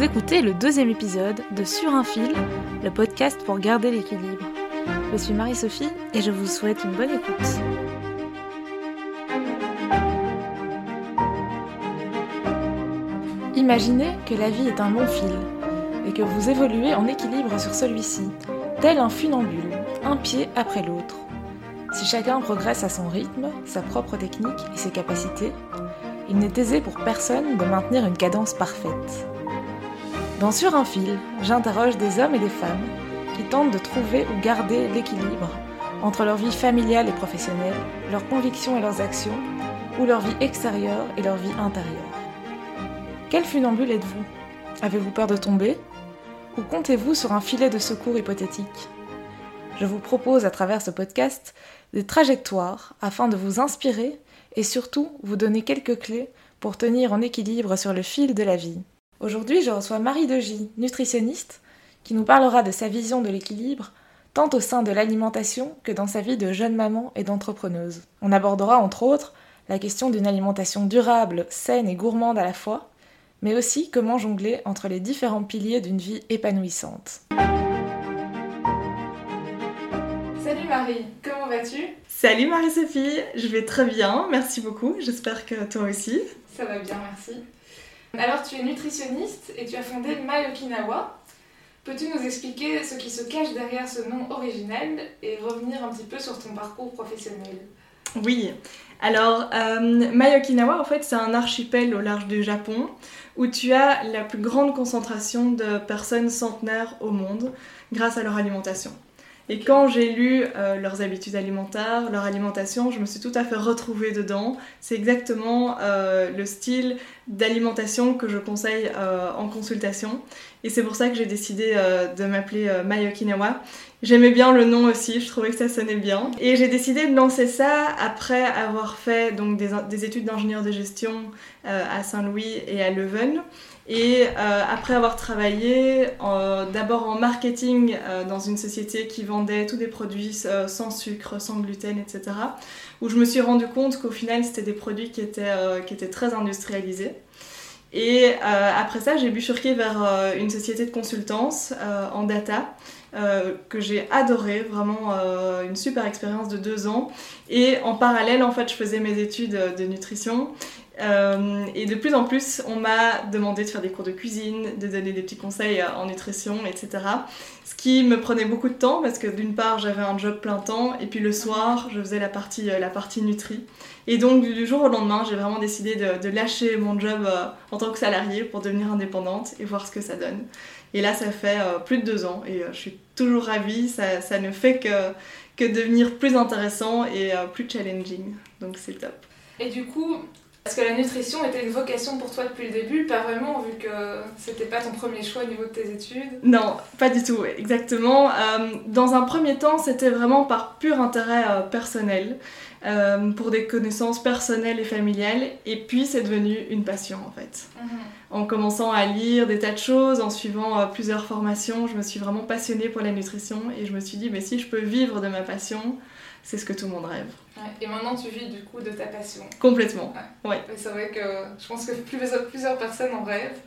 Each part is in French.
Vous écoutez le deuxième épisode de Sur un fil, le podcast pour garder l'équilibre. Je suis Marie-Sophie et je vous souhaite une bonne écoute. Imaginez que la vie est un long fil et que vous évoluez en équilibre sur celui-ci, tel un funambule, un pied après l'autre. Si chacun progresse à son rythme, sa propre technique et ses capacités, il n'est aisé pour personne de maintenir une cadence parfaite. Dans Sur un fil, j'interroge des hommes et des femmes qui tentent de trouver ou garder l'équilibre entre leur vie familiale et professionnelle, leurs convictions et leurs actions, ou leur vie extérieure et leur vie intérieure. Quel funambule êtes-vous? Avez-vous peur de tomber? Ou comptez-vous sur un filet de secours hypothétique? Je vous propose à travers ce podcast des trajectoires afin de vous inspirer et surtout vous donner quelques clés pour tenir en équilibre sur le fil de la vie. Aujourd'hui, je reçois Marie Degy, nutritionniste, qui nous parlera de sa vision de l'équilibre, tant au sein de l'alimentation que dans sa vie de jeune maman et d'entrepreneuse. On abordera entre autres la question d'une alimentation durable, saine et gourmande à la fois, mais aussi comment jongler entre les différents piliers d'une vie épanouissante. Salut Marie, comment vas-tu? Salut Marie-Sophie, je vais très bien, merci beaucoup, j'espère que toi aussi. Ça va bien, merci. Alors tu es nutritionniste et tu as fondé My Okinawa. Peux-tu nous expliquer ce qui se cache derrière ce nom original et revenir un petit peu sur ton parcours professionnel? Oui, alors euh, Okinawa en fait c'est un archipel au large du Japon où tu as la plus grande concentration de personnes centenaires au monde grâce à leur alimentation. Et quand j'ai lu euh, leurs habitudes alimentaires, leur alimentation, je me suis tout à fait retrouvée dedans. C'est exactement euh, le style d'alimentation que je conseille euh, en consultation. Et c'est pour ça que j'ai décidé de m'appeler My Okinawa. J'aimais bien le nom aussi, je trouvais que ça sonnait bien. Et j'ai décidé de lancer ça après avoir fait donc, des, des études d'ingénieur de gestion à Saint-Louis et à Leuven. Et euh, après avoir travaillé d'abord en marketing euh, dans une société qui vendait tous des produits euh, sans sucre, sans gluten, etc., où je me suis rendu compte qu'au final c'était des produits qui étaient, qui étaient très industrialisés. Et après ça, j'ai bifurqué vers une société de consultance en data. que j'ai adoré, vraiment une super expérience de deux ans. Et en parallèle, en fait, je faisais mes études de nutrition euh, et de plus en plus, on m'a demandé de faire des cours de cuisine, de donner des petits conseils en nutrition, etc. Ce qui me prenait beaucoup de temps parce que d'une part, j'avais un job plein temps et puis le soir, je faisais la partie, euh, la partie nutri. Et donc, du jour au lendemain, j'ai vraiment décidé de, lâcher mon job euh, en tant que salarié pour devenir indépendante et voir ce que ça donne. Et là, ça fait plus de deux ans et je suis toujours ravie. Ça, ça ne fait que, que devenir plus intéressant et plus challenging. Donc, c'est top. Et du coup, est-ce que la nutrition était une vocation pour toi depuis le début Pas vraiment, vu que c'était pas ton premier choix au niveau de tes études Non, pas du tout, exactement. Euh, dans un premier temps, c'était vraiment par pur intérêt euh, personnel, euh, pour des connaissances personnelles et familiales, et puis c'est devenu une passion en fait. Mhm. En commençant à lire des tas de choses, en suivant plusieurs formations, je me suis vraiment passionnée pour la nutrition, et je me suis dit, mais si je peux vivre de ma passion, c'est ce que tout le monde rêve. Et maintenant, tu vis du coup de ta passion. Complètement. Ouais. C'est vrai que je pense que plusieurs, plusieurs personnes en rêvent.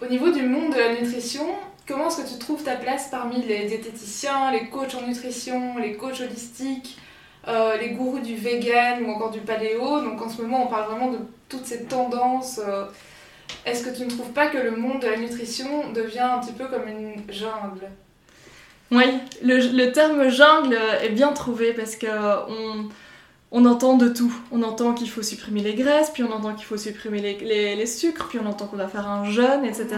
Au niveau du monde de la nutrition, comment est-ce que tu trouves ta place parmi les diététiciens, les coachs en nutrition, les coachs holistiques, euh, les gourous du vegan ou encore du paléo? Donc en ce moment, on parle vraiment de toutes ces tendances. Euh. Est-ce que tu ne trouves pas que le monde de la nutrition devient un petit peu comme une jungle? Oui, le, terme jungle est bien trouvé parce que on, entend de tout. On entend qu'il faut supprimer les graisses, puis on entend qu'il faut supprimer les, sucres, puis on entend qu'on doit faire un jeûne, etc.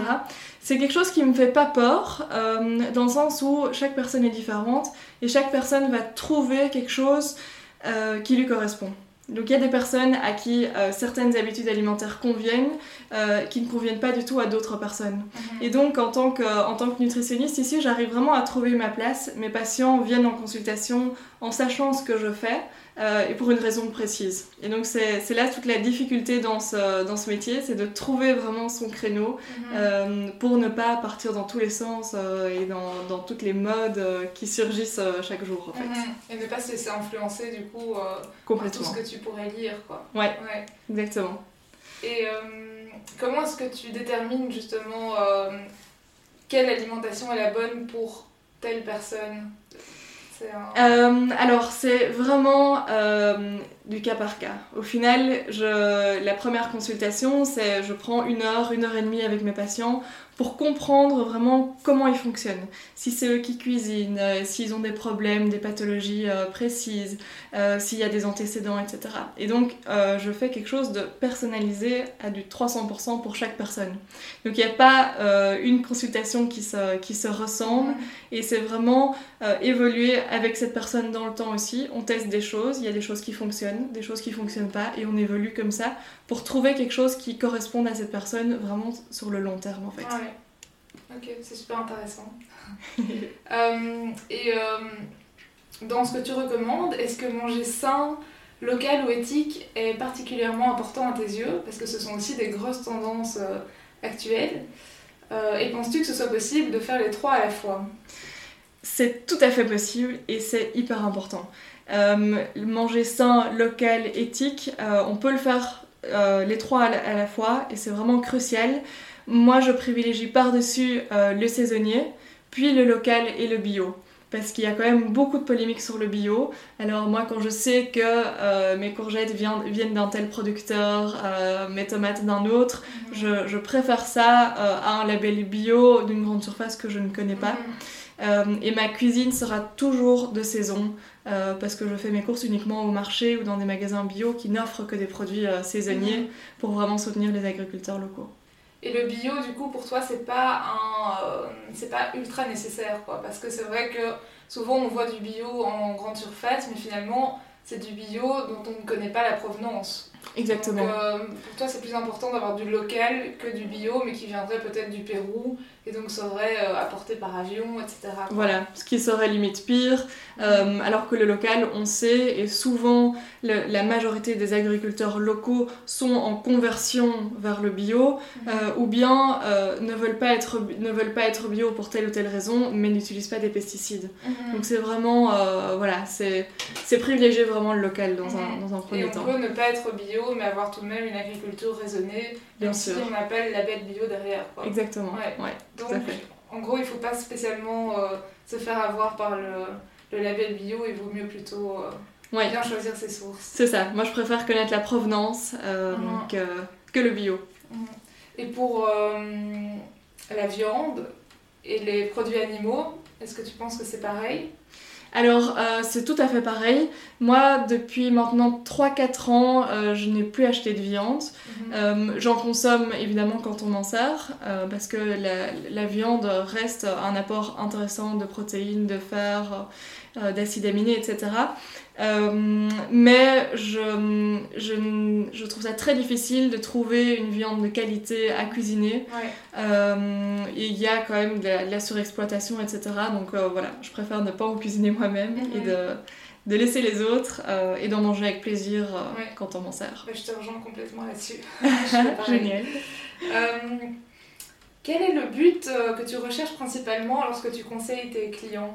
C'est quelque chose qui me fait pas peur, euh, dans le sens où chaque personne est différente et chaque personne va trouver quelque chose euh, qui lui correspond. Donc il y a des personnes à qui euh, certaines habitudes alimentaires conviennent, euh, qui ne conviennent pas du tout à d'autres personnes. Mhm. Et donc en tant, que, en tant que nutritionniste ici, j'arrive vraiment à trouver ma place. Mes patients viennent en consultation en sachant ce que je fais. Euh, et pour une raison précise. Et donc c'est là toute la difficulté dans ce, dans ce métier, c'est de trouver vraiment son créneau mhm. euh, pour ne pas partir dans tous les sens euh, et dans, dans, toutes les modes qui surgissent chaque jour en fait. Mhm. Et ne pas se laisser influencer du coup par tout ce que tu pourrais lire quoi. Ouais, ouais. exactement. Et comment est-ce que tu détermines justement quelle alimentation est la bonne pour telle personne? Euh, alors, c'est vraiment euh, du cas par cas. Au final, je, la première consultation, c'est je prends une heure, une heure et demie avec mes patients pour comprendre vraiment comment ils fonctionnent. Si c'est eux qui cuisinent, euh, s'ils ont des problèmes, des pathologies euh, précises, euh, s'il y a des antécédents, etc. Et donc, je fais quelque chose de personnalisé à du 300% pour chaque personne. Donc, il n'y a pas une consultation qui se, qui se ressemble et c'est vraiment évoluer avec cette personne dans le temps aussi. On teste des choses, il y a des choses qui fonctionnent, des choses qui ne fonctionnent pas et on évolue comme ça pour trouver quelque chose qui corresponde à cette personne vraiment sur le long terme en fait. Ah Ok, c'est super intéressant. Euh, et euh, dans ce que tu recommandes, est-ce que manger sain, local ou éthique est particulièrement important à tes yeux? Parce que ce sont aussi des grosses tendances euh, actuelles. et penses-tu que ce soit possible de faire les trois à la fois? C'est tout à fait possible et c'est hyper important. Manger sain, local, éthique, on peut le faire les trois à la fois et c'est vraiment crucial moi, je privilégie par-dessus euh, le saisonnier, puis le local et le bio. Parce qu'il y a quand même beaucoup de polémiques sur le bio. Alors moi, quand je sais que euh, mes courgettes viennent, d'un tel producteur, euh, mes tomates d'un autre, mhm. je, préfère ça à un label bio d'une grande surface que je ne connais pas. Mhm. Et ma cuisine sera toujours de saison. parce que je fais mes courses uniquement au marché ou dans des magasins bio qui n'offrent que des produits saisonniers mhm. pour vraiment soutenir les agriculteurs locaux. Et le bio, du coup, pour toi, c'est pas un, euh, c'est pas ultra nécessaire, quoi. Parce que c'est vrai que souvent on voit du bio en grande surface, mais finalement, c'est du bio dont on ne connaît pas la provenance. Exactement. Euh, pour toi, c'est plus important d'avoir du local que du bio, mais qui viendrait peut-être du Pérou et donc serait euh, apporté par avion, etc. Voilà, ce qui serait limite pire, euh, alors que le local, on sait, et souvent la majorité des agriculteurs locaux sont en conversion vers le bio, mhm. ou bien ne, veulent pas être, ne veulent pas être bio pour telle ou telle raison, mais n'utilisent pas des pesticides. Mhm. Donc c'est vraiment, voilà, c'est privilégier vraiment le local dans, un, mhm. dans un premier temps. on peut ne pas être bio mais avoir tout de même une agriculture raisonnée, Bien sûr. on appelle la bête bio derrière. Exactement. Donc, en gros, il ne faut pas spécialement euh, se faire avoir par le, le, label bio, il vaut mieux plutôt euh, bien choisir ses sources. C'est ça, moi je préfère connaître la provenance euh, mhm. que, que, le bio. Mhm. Et pour la viande et les produits animaux, est-ce que tu penses que c'est pareil? Alors, euh, c'est tout à fait pareil. Moi, depuis maintenant 3-4 ans, euh, je n'ai plus acheté de viande. Mhm. Euh, j'en consomme évidemment quand on m'en sert, parce que la, viande reste un apport intéressant de protéines, de fer, d'acides aminés, etc. Euh, mais je, je, je, trouve ça très difficile de trouver une viande de qualité à cuisiner. Euh, il y a quand même de la, surexploitation, etc. Donc euh, voilà, je préfère ne pas en cuisiner moi-même et de, de, laisser les autres et d'en manger avec plaisir quand on m'en sert. je te rejoins complètement là-dessus. Génial. quel est le but que tu recherches principalement lorsque tu conseilles tes clients?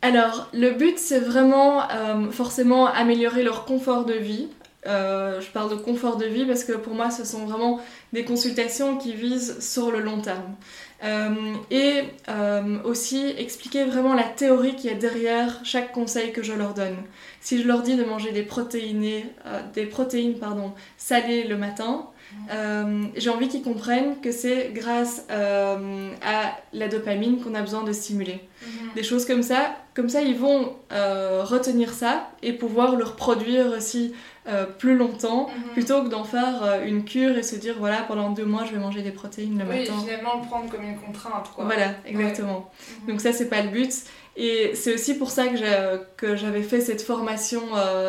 Alors, le but, c'est vraiment euh, forcément améliorer leur confort de vie. Euh, je parle de confort de vie parce que pour moi, ce sont vraiment des consultations qui visent sur le long terme. Euh, et aussi expliquer vraiment la théorie qui est derrière chaque conseil que je leur donne. Si je leur dis de manger des, des protéines pardon, salées le matin, euh, j'ai envie qu'ils comprennent que c'est grâce euh, à la dopamine qu'on a besoin de stimuler. Mhm. Des choses comme ça, comme ça ils vont euh, retenir ça et pouvoir le reproduire aussi plus longtemps mhm. plutôt que d'en faire une cure et se dire voilà pendant deux mois je vais manger des protéines le matin. Oui, finalement le prendre comme une contrainte. Quoi. Voilà, exactement. Mhm. Donc ça c'est pas le but. Et c'est aussi pour ça que j'avais fait cette formation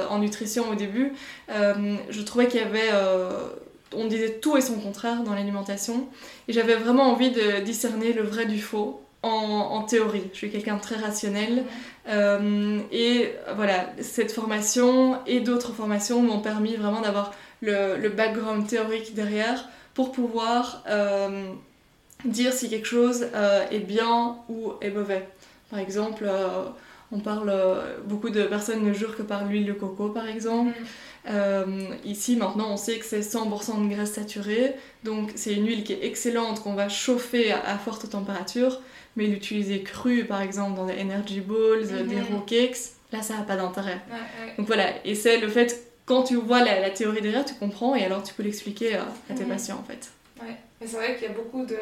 en nutrition au début. je trouvais qu'il y avait on disait tout et son contraire dans l'alimentation. Et j'avais vraiment envie de discerner le vrai du faux en, théorie. Je suis quelqu'un de très rationnel. Euh, et voilà, cette formation et d'autres formations m'ont permis vraiment d'avoir le, background théorique derrière pour pouvoir euh, dire si quelque chose euh, est bien ou est mauvais. Par exemple, On parle, beaucoup de personnes ne jurent que par l'huile de coco par exemple. Mhm. ici maintenant on sait que c'est 100% de graisse saturée, donc c'est une huile qui est excellente qu'on va chauffer à, forte température, mais l'utiliser crue par exemple dans des energy balls, des mhm. raw cakes, là ça n'a pas d'intérêt. Donc voilà, et c'est le fait quand tu vois la, théorie derrière, tu comprends et alors tu peux l'expliquer à tes mhm. patients en fait. Ouais, mais c'est vrai qu'il y a beaucoup de,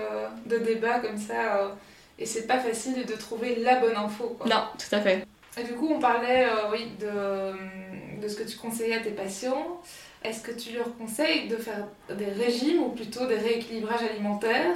de débats comme ça euh, et c'est pas facile de trouver la bonne info. Quoi. Non, tout à fait. Et du coup, on parlait euh, oui, de, de ce que tu conseillais à tes patients. Est-ce que tu leur conseilles de faire des régimes ou plutôt des rééquilibrages alimentaires?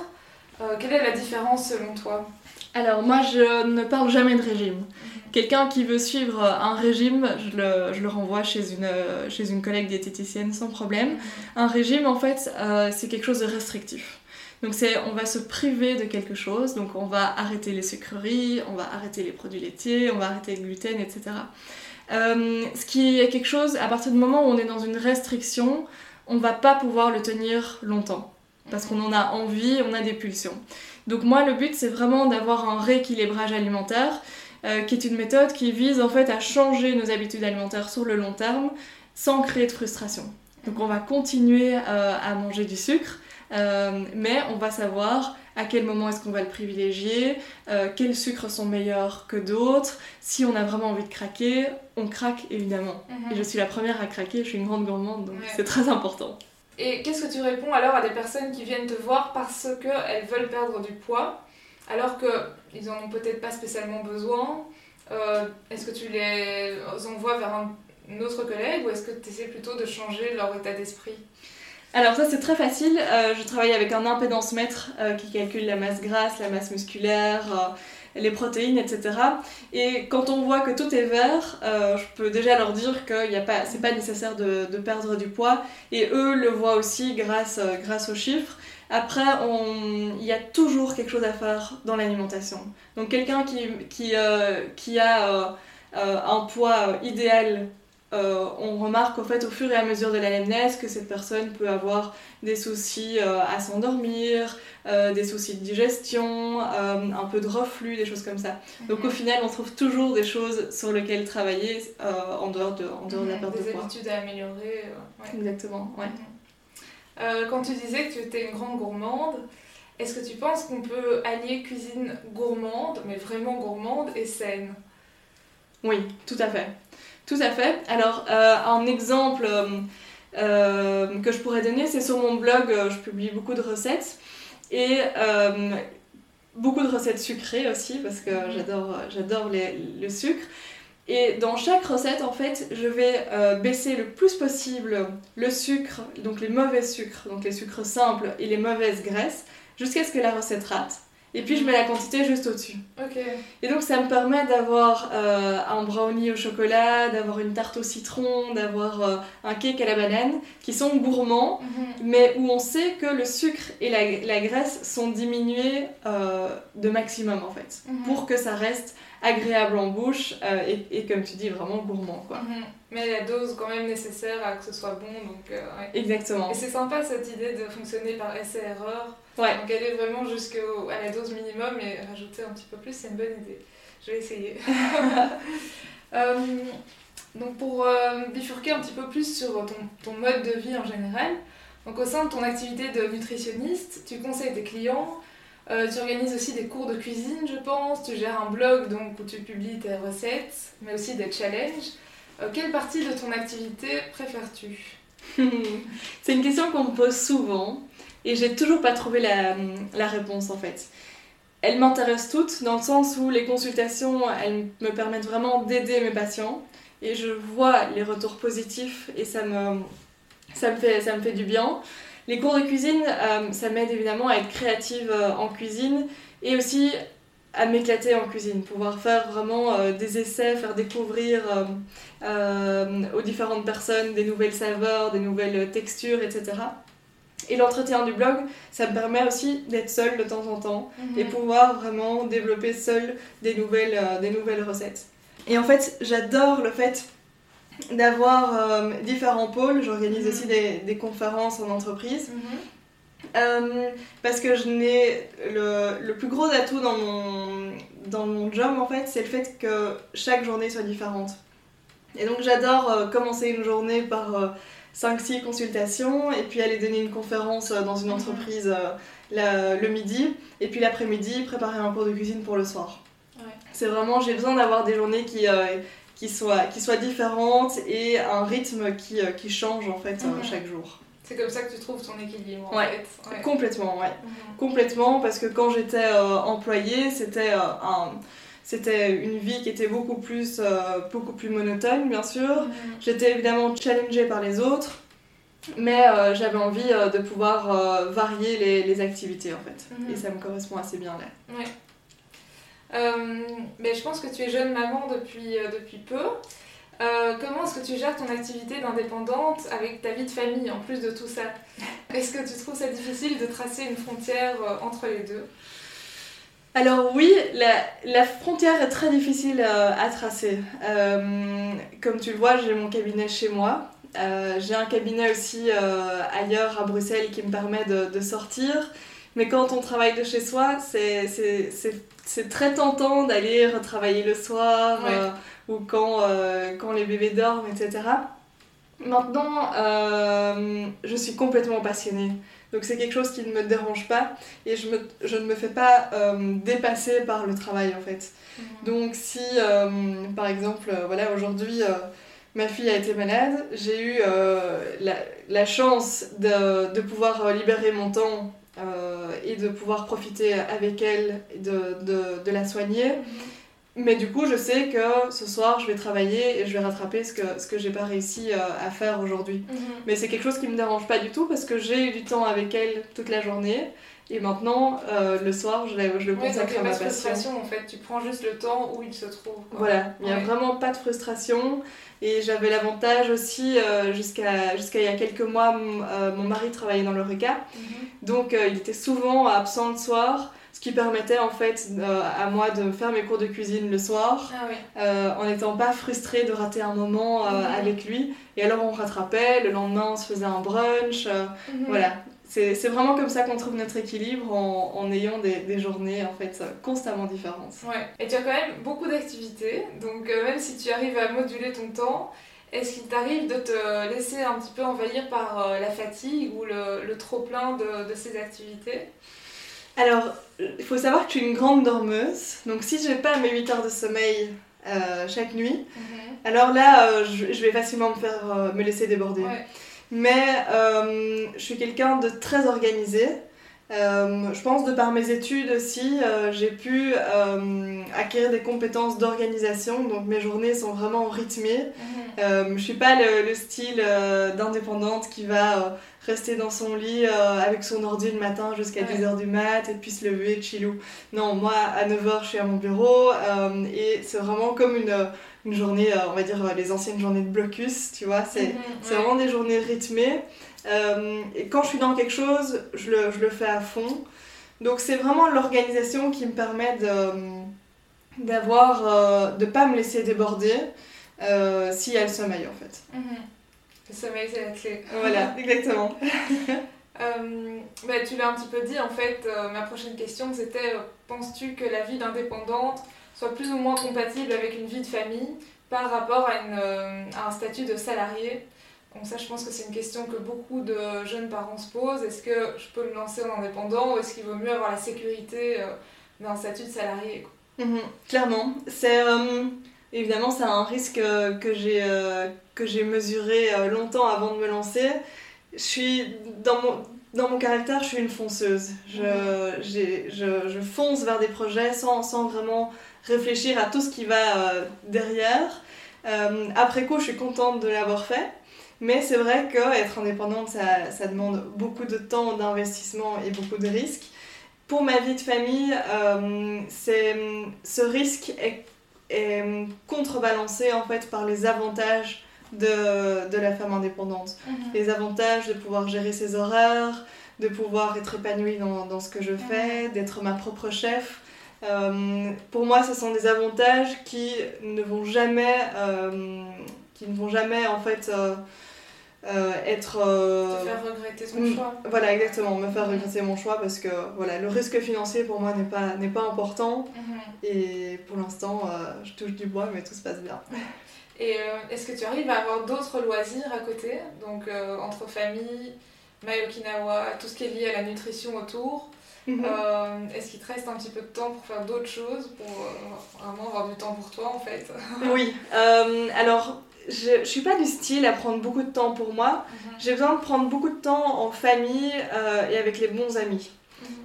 Euh, Quelle est la différence selon toi? Alors, moi, je ne parle jamais de régime. Mhm. Quelqu'un qui veut suivre un régime, je le, je le, renvoie chez une, chez une collègue diététicienne sans problème. Un régime, en fait, euh, c'est quelque chose de restrictif. Donc c'est, on va se priver de quelque chose, donc on va arrêter les sucreries, on va arrêter les produits laitiers, on va arrêter le gluten, etc. Euh, ce qui est quelque chose, à partir du moment où on est dans une restriction, on va pas pouvoir le tenir longtemps, parce qu'on en a envie, on a des pulsions. Donc moi, le but, c'est vraiment d'avoir un rééquilibrage alimentaire euh, qui est une méthode qui vise en fait à changer nos habitudes alimentaires sur le long terme sans créer de frustration. Donc on va continuer euh, à manger du sucre, euh, mais on va savoir à quel moment est-ce qu'on va le privilégier, quels sucres sont meilleurs que d'autres. Si on a vraiment envie de craquer, on craque évidemment. Mhm. Et je suis la première à craquer, je suis une grande gourmande, donc c'est très important. Et qu'est-ce que tu réponds alors à des personnes qui viennent te voir parce qu'elles veulent perdre du poids alors qu'ils n'en ont peut-être pas spécialement besoin. Euh, est-ce que tu les envoies vers un, autre collègue ou est-ce que tu essaies plutôt de changer leur état d'esprit? Alors ça c'est très facile, euh, je travaille avec un impédance mètre euh, qui calcule la masse grasse, la masse musculaire, les protéines, etc. Et quand on voit que tout est vert, je peux déjà leur dire que c'est pas nécessaire de, perdre du poids. Et eux le voient aussi grâce, aux chiffres. Après, il y a toujours quelque chose à faire dans l'alimentation. Donc quelqu'un qui, euh, a euh, euh, un poids idéal, on remarque au fait au fur et à mesure de l'anamnèse que cette personne peut avoir des soucis à s'endormir, des soucis de digestion, un peu de reflux, des choses comme ça. Donc au mhm. final, on trouve toujours des choses sur lesquelles travailler en dehors de, en dehors de la mhm. perte de poids. Des habitudes à améliorer. Exactement, ouais. Mhm. Euh, quand tu disais que tu étais une grande gourmande, est-ce que tu penses qu'on peut allier cuisine gourmande, mais vraiment gourmande, et saine? Oui, tout à fait. Tout à fait. Alors, euh, un exemple euh, que je pourrais donner, c'est sur mon blog, je publie beaucoup de recettes. Et beaucoup de recettes sucrées aussi, parce que j'adore, j'adore le sucre. Et dans chaque recette, en fait, je vais euh, baisser le plus possible le sucre, donc les mauvais sucres, donc les sucres simples et les mauvaises graisses, jusqu'à ce que la recette rate. Et puis je mets la quantité juste au-dessus. Et donc ça me permet d'avoir euh, un brownie au chocolat, d'avoir une tarte au citron, d'avoir euh, un cake à la banane, qui sont gourmands, mhm. mais où on sait que le sucre et la, graisse sont diminués de maximum en fait, mhm. pour que ça reste agréable en bouche euh, et, et, comme tu dis, vraiment gourmand. Quoi. Mhm. Mais la dose quand même nécessaire à que ce soit bon. Donc, euh, Exactement. Et c'est sympa cette idée de fonctionner par essai-erreur. Ouais. Donc aller vraiment jusqu'à la dose minimum et rajouter un petit peu plus, c'est une bonne idée. Je vais essayer. Euh, donc pour bifurquer un petit peu plus sur ton, ton, mode de vie en général, donc au sein de ton activité de nutritionniste, tu conseilles tes clients euh, tu organises aussi des cours de cuisine, je pense. Tu gères un blog donc, où tu publies tes recettes, mais aussi des challenges. Euh, quelle partie de ton activité préfères-tu? C'est une question qu'on me pose souvent et j'ai toujours pas trouvé la, réponse en fait. Elles m'intéressent toutes dans le sens où les consultations, elles me permettent vraiment d'aider mes patients et je vois les retours positifs et ça me, ça me, fait, ça me fait du bien. Les cours de cuisine, euh, ça m'aide évidemment à être créative euh, en cuisine et aussi à m'éclater en cuisine, pouvoir faire vraiment euh, des essais, faire découvrir aux différentes personnes des nouvelles saveurs, des nouvelles textures, etc. Et l'entretien du blog, ça me permet aussi d'être seule de temps en temps mhm. et pouvoir vraiment développer seule des nouvelles, des nouvelles recettes. Et en fait, j'adore le fait d'avoir euh, différents pôles. J'organise aussi mhm. des, conférences en entreprise. Mhm. Euh, parce que je n'ai le, le, plus gros atout dans mon, dans mon job, en fait, c'est le fait que chaque journée soit différente. Et donc j'adore euh, commencer une journée par 5-6 consultations et puis aller donner une conférence dans une mhm. entreprise le midi et puis l'après-midi préparer un cours de cuisine pour le soir. C'est vraiment, j'ai besoin d'avoir des journées qui, qui, soient, qui soient différentes et un rythme qui, qui change en fait mhm. chaque jour. C'est comme ça que tu trouves ton équilibre en fait. Complètement, ouais. Mhm. Complètement, parce que quand j'étais euh, employée, c'était euh, un c'était une vie qui était beaucoup plus, euh, beaucoup plus monotone, bien sûr. Mhm. J'étais évidemment challengée par les autres, mais j'avais envie de pouvoir varier les, les, activités, en fait. Mhm. Et ça me correspond assez bien là. Ouais. mais je pense que tu es jeune maman depuis, depuis peu. Euh, comment est-ce que tu gères ton activité d'indépendante avec ta vie de famille en plus de tout ça? Est-ce que tu trouves ça difficile de tracer une frontière euh, entre les deux? Alors oui, la, frontière est très difficile euh, à tracer. comme tu le vois, j'ai mon cabinet chez moi. j'ai un cabinet aussi ailleurs à Bruxelles qui me permet de, sortir. Mais quand on travaille de chez soi, c'est très tentant d'aller retravailler le soir ou quand, euh, quand les bébés dorment, etc. Maintenant, euh, je suis complètement passionnée. Donc c'est quelque chose qui ne me dérange pas et je, me, je ne me fais pas euh, dépasser par le travail en fait. Mhm. Donc si par exemple, voilà, aujourd'hui ma fille a été malade, j'ai eu la, la, chance de, de, pouvoir libérer mon temps et de pouvoir profiter avec elle, de, de, de la soigner. Mhm. Mais du coup, je sais que ce soir, je vais travailler et je vais rattraper ce que, ce que j'ai pas réussi euh, à faire aujourd'hui. Mhm. Mais c'est quelque chose qui me dérange pas du tout parce que j'ai eu du temps avec elle toute la journée. Et maintenant, euh, le soir, je, je le consacre à ma passion. frustration en fait, tu prends juste le temps où il se trouve. Voilà, il n'y a vraiment pas de frustration. Et j'avais l'avantage aussi, euh, jusqu'à il y a quelques mois, mon mari travaillait dans le RECA. Mhm. Donc il était souvent absent le soir ce qui permettait en fait euh, à moi de faire mes cours de cuisine le soir ah euh, en n'étant pas frustrée de rater un moment euh, mhm. avec lui. Et alors on rattrapait, le lendemain on se faisait un brunch, mhm. voilà. C'est vraiment comme ça qu'on trouve notre équilibre en, en ayant des, des, journées en fait constamment différentes. Ouais. Et tu as quand même beaucoup d'activités, donc même si tu arrives à moduler ton temps, est-ce qu'il t'arrive de te laisser un petit peu envahir par la fatigue ou le, le trop-plein de, de ces activités? Alors, il faut savoir que je suis une grande dormeuse. Donc, si je n'ai pas mes 8 heures de sommeil euh, chaque nuit, mhm. alors là, euh, je, vais facilement me faire euh, me laisser déborder. Mais je suis quelqu'un de très organisé. je pense de par mes études aussi, j'ai pu acquérir des compétences d'organisation. Donc, mes journées sont vraiment rythmées. Mhm. je suis pas le, le style d'indépendante qui va rester dans son lit euh, avec son ordi le matin jusqu'à 10h du mat et puis se lever chillou. Non, moi à 9h je suis à mon bureau euh, et c'est vraiment comme une, une journée, euh, on va dire les anciennes journées de blocus, tu vois, c'est mhm, vraiment des journées rythmées. et quand je suis dans quelque chose, je le, je le fais à fond. Donc c'est vraiment l'organisation qui me permet de d'avoir de pas me laisser déborder s'il y a le sommeil en fait. Mhm. Le sommeil, c'est la clé. Voilà, exactement. Euh, bah, tu l'as un petit peu dit, en fait, euh, ma prochaine question c'était euh, penses-tu que la vie d'indépendante soit plus ou moins compatible avec une vie de famille par rapport à, une, à un statut de salarié? Donc ça, je pense que c'est une question que beaucoup de jeunes parents se posent. Est-ce que je peux me lancer en indépendant ou est-ce qu'il vaut mieux avoir la sécurité d'un statut de salarié mhm, Clairement. C'est évidemment c'est un risque que j'ai que j'ai mesuré euh, longtemps avant de me lancer. Je suis dans mon, dans mon caractère, je suis une fonceuse. Je, je, je, fonce vers des projets sans, sans, vraiment réfléchir à tout ce qui va euh, derrière. Euh, après coup, je suis contente de l'avoir fait. Mais c'est vrai qu'être indépendante, ça, ça, demande beaucoup de temps, d'investissement et beaucoup de risques. Pour ma vie de famille, c'est ce risque est, est contrebalancé en fait par les avantages de, de la femme indépendante. Mhm. Les avantages de pouvoir gérer ses horaires, de pouvoir être épanouie dans, dans ce que je fais, mhm. d'être ma propre chef. Euh, pour moi, ce sont des avantages qui ne vont jamais, euh, qui ne vont jamais en fait euh, être. Te faire regretter ton mm, choix. Voilà, exactement, me faire regretter mon choix parce que voilà, le risque financier pour moi n'est pas, n'est pas important Mhm. et pour l'instant, euh, je touche du bois, mais tout se passe bien. Et euh, est-ce que tu arrives à avoir d'autres loisirs à côté? Donc euh, entre famille, Mai Okinawa, tout ce qui est lié à la nutrition autour. Mhm. Euh, est-ce qu'il te reste un petit peu de temps pour faire d'autres choses, pour euh, vraiment avoir du temps pour toi en fait? Oui, euh, alors je, je suis pas du style à prendre beaucoup de temps pour moi. J'ai besoin de prendre beaucoup de temps en famille euh, et avec les bons amis.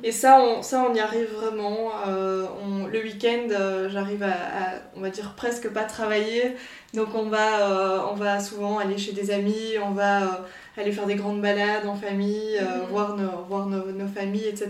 Et ça, on, ça, on y arrive vraiment. Euh, on- le week-end, euh, j'arrive à, à, on va dire, presque pas travailler. Donc on va, euh, on va souvent aller chez des amis, on va aller faire des grandes balades en famille, Mhm. voir, nos, voir nos, nos familles, etc.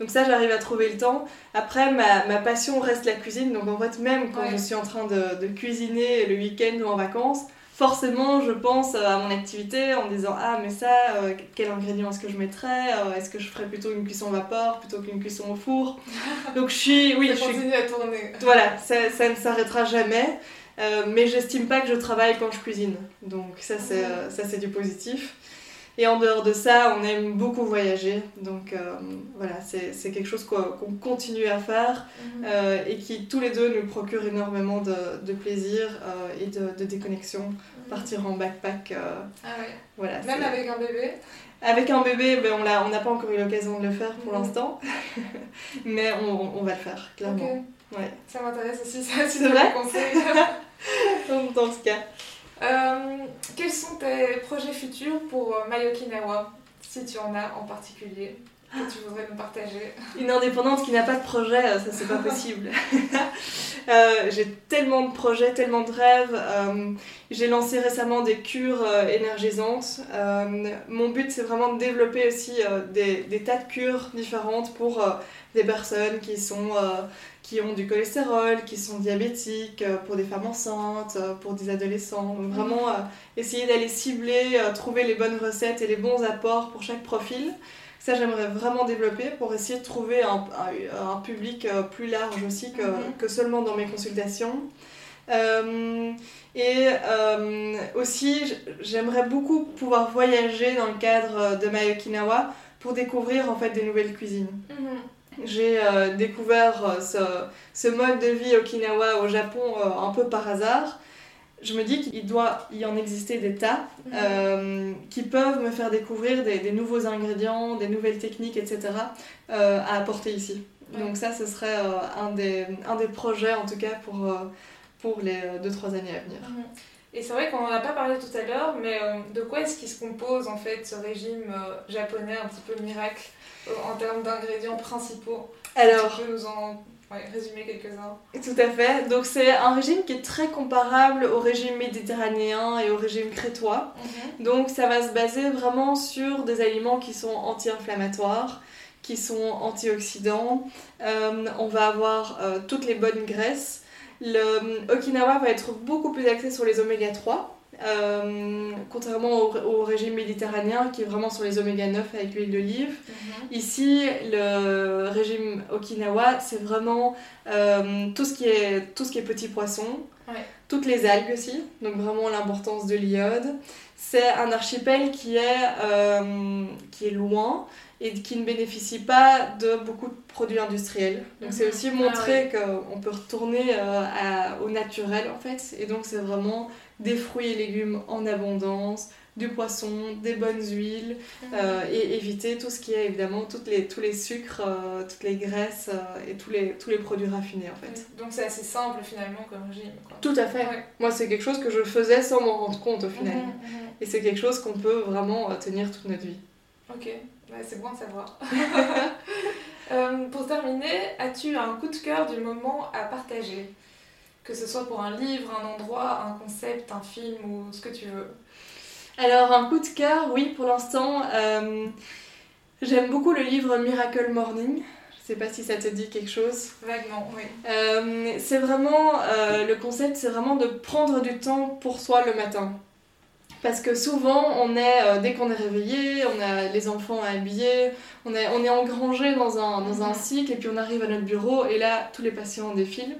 Donc ça, j'arrive à trouver le temps. Après, ma, ma passion reste la cuisine. Donc en fait, même quand Ouais. je suis en train de, de cuisiner le week-end ou en vacances, forcément, je pense à mon activité en disant Ah, mais ça, euh, quel ingrédient est-ce que je mettrais Euh, Est-ce que je ferais plutôt une cuisson vapeur plutôt qu'une cuisson au four? Donc, je suis. Oui, Ça je suis. continue à tourner. Voilà, ça, ça ne s'arrêtera jamais. Euh, mais j'estime pas que je travaille quand je cuisine. Donc, ça, c'est euh, ça, c'est du positif. Et en dehors de ça, on aime beaucoup voyager. Donc, euh, voilà, c'est quelque chose qu'on continue à faire. Mhm. Euh, et qui tous les deux nous procure énormément de, de plaisir euh, et de, de déconnexion. Partir en backpack, Ah ouais. voilà. Même avec un bébé Avec un bébé, ben, on n'a pas encore eu l'occasion de le faire pour Mhm. l'instant, mais on, on va le faire, clairement. Ok. Ouais. Ça m'intéresse aussi, ça, si C'est tu vrai? Donc, dans ce cas. Quels sont tes projets futurs pour euh, Mai Okinawa, si tu en as en particulier, que tu voudrais nous partager? Une indépendante qui n'a pas de projet, euh, ça c'est pas possible. Euh, J'ai tellement de projets, tellement de rêves. Euh, J'ai lancé récemment des cures euh, énergisantes. Mon but c'est vraiment de développer aussi des, des tas de cures différentes pour des personnes qui sont qui ont du cholestérol, qui sont diabétiques, euh, pour des femmes enceintes, euh, pour des adolescents. Donc vraiment euh, essayer d'aller cibler, euh, trouver les bonnes recettes et les bons apports pour chaque profil. Ça, j'aimerais vraiment développer pour essayer de trouver un, un- un public euh, plus large aussi que, Mhm. que seulement dans mes consultations. Et aussi, j'aimerais beaucoup pouvoir voyager dans le cadre de My Okinawa pour découvrir en fait des nouvelles cuisines. J'ai euh, découvert euh, ce, ce mode de vie Okinawa au Japon euh, un peu par hasard. Je me dis qu'il doit y en exister des tas euh, qui peuvent me faire découvrir des, des nouveaux ingrédients, des nouvelles techniques, etc. à apporter ici. Ouais. Donc ça, ce serait un, des, un des projets en tout cas pour, pour les 2-3 années à venir. Mhm. Et c'est vrai qu'on n'en a pas parlé tout à l'heure, mais euh, de quoi est-ce qu'il se compose en fait ce régime euh, japonais un petit peu miracle euh, en termes d'ingrédients principaux? Alors, Tu peux nous en ouais, résumer quelques-uns Tout à fait. Donc c'est un régime qui est très comparable au régime méditerranéen et au régime crétois. Donc ça va se baser vraiment sur des aliments qui sont anti-inflammatoires, qui sont antioxydants. Euh, on va avoir euh, toutes les bonnes graisses. Le euh, Okinawa va être beaucoup plus axé sur les oméga 3. euh, contrairement au, au régime méditerranéen qui est vraiment sur les oméga 9 avec l'huile d'olive. Ici, le régime Okinawa, c'est vraiment euh, tout, ce qui est, tout ce qui est petits poissons, Ouais. toutes les algues aussi, donc vraiment l'importance de l'iode. C'est un archipel qui est, euh, qui est loin et qui ne bénéficie pas de beaucoup de produits industriels. Donc c'est Mhm. aussi Ah montrer qu'on peut retourner euh, à- au naturel en fait. Et donc c'est vraiment des fruits et légumes en abondance, du poisson, des bonnes huiles, euh, et éviter tout ce qui est évidemment toutes les, tous les sucres, euh, toutes les graisses et tous les, tous les produits raffinés en fait. Donc c'est assez simple finalement comme régime. Quoi. Tout à fait. Ouais. Moi c'est quelque chose que je faisais sans m'en rendre compte au final. Mhm, mhm. Et c'est quelque chose qu'on peut vraiment tenir toute notre vie. Ok, c'est bon à savoir. Euh, pour terminer, as-tu un coup de cœur du moment à partager? Que ce soit pour un livre, un endroit, un concept, un film ou ce que tu veux. Alors un coup de cœur, oui pour l'instant, euh, j'aime beaucoup le livre Miracle Morning. Je sais pas si ça te dit quelque chose. Vaguement, oui. Euh, c'est vraiment, le concept, c'est vraiment de prendre du temps pour soi le matin. Parce que souvent, on est, euh, dès qu'on est réveillé, on a les enfants à habiller, on est, on est engrangé dans un, dans un cycle, et puis on arrive à notre bureau, et là, tous les patients défilent.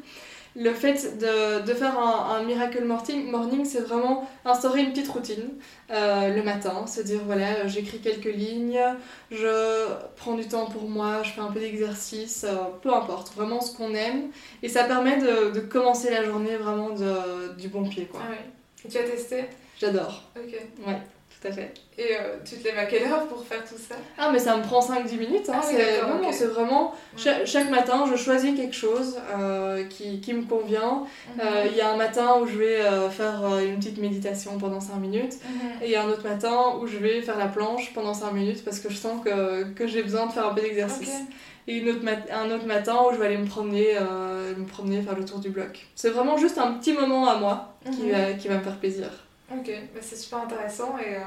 le fait de, de faire un, miracle morning, c'est vraiment instaurer une petite routine euh, le matin, se dire voilà, j'écris quelques lignes, je prends du temps pour moi, je fais un peu d'exercice, euh, peu importe, vraiment ce qu'on aime. Et ça permet de, de, commencer la journée vraiment de, du bon pied. Quoi. Ah oui. Tu as testé? J'adore. Ok. Ouais. Tout à fait. Et euh, tu te lèves à quelle heure pour faire tout ça? Ah, mais ça me prend 5-10 minutes. Hein. Ah c'est d'accord, vraiment, ok. c'est vraiment cha- chaque, matin, je choisis quelque chose euh, qui, qui me convient. Mhm. Euh, Il y a un matin où je vais euh, faire euh, une petite méditation pendant 5 minutes. Mhm. Et il y a un autre matin où je vais faire la planche pendant 5 minutes parce que je sens que, que j'ai besoin de faire un peu d'exercice. Et une autre mat- un autre matin où je vais aller me promener, euh, me promener, faire le tour du bloc. C'est vraiment juste un petit moment à moi qui, Mhm. va, qui va me faire plaisir. Ok, bah, c'est super intéressant et euh,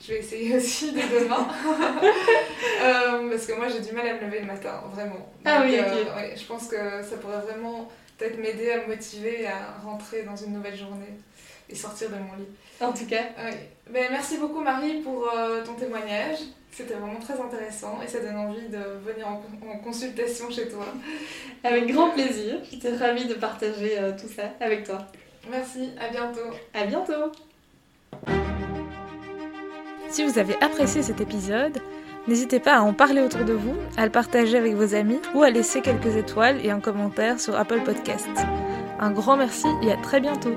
je vais essayer aussi dès demain. Euh, parce que moi j'ai du mal à me lever le matin, vraiment. Ah oui, ok. euh, ouais, je pense que ça pourrait vraiment peut-être m'aider à me motiver à rentrer dans une nouvelle journée et sortir de mon lit. En tout cas, Oui. Ben, merci beaucoup Marie pour euh, ton témoignage. C'était vraiment très intéressant et ça donne envie de venir en, en consultation chez toi. avec grand plaisir. J'étais ravie de partager euh, tout ça avec toi. Merci, à bientôt. À bientôt Si vous avez apprécié cet épisode, n'hésitez pas à en parler autour de vous, à le partager avec vos amis ou à laisser quelques étoiles et un commentaire sur Apple Podcast. Un grand merci et à très bientôt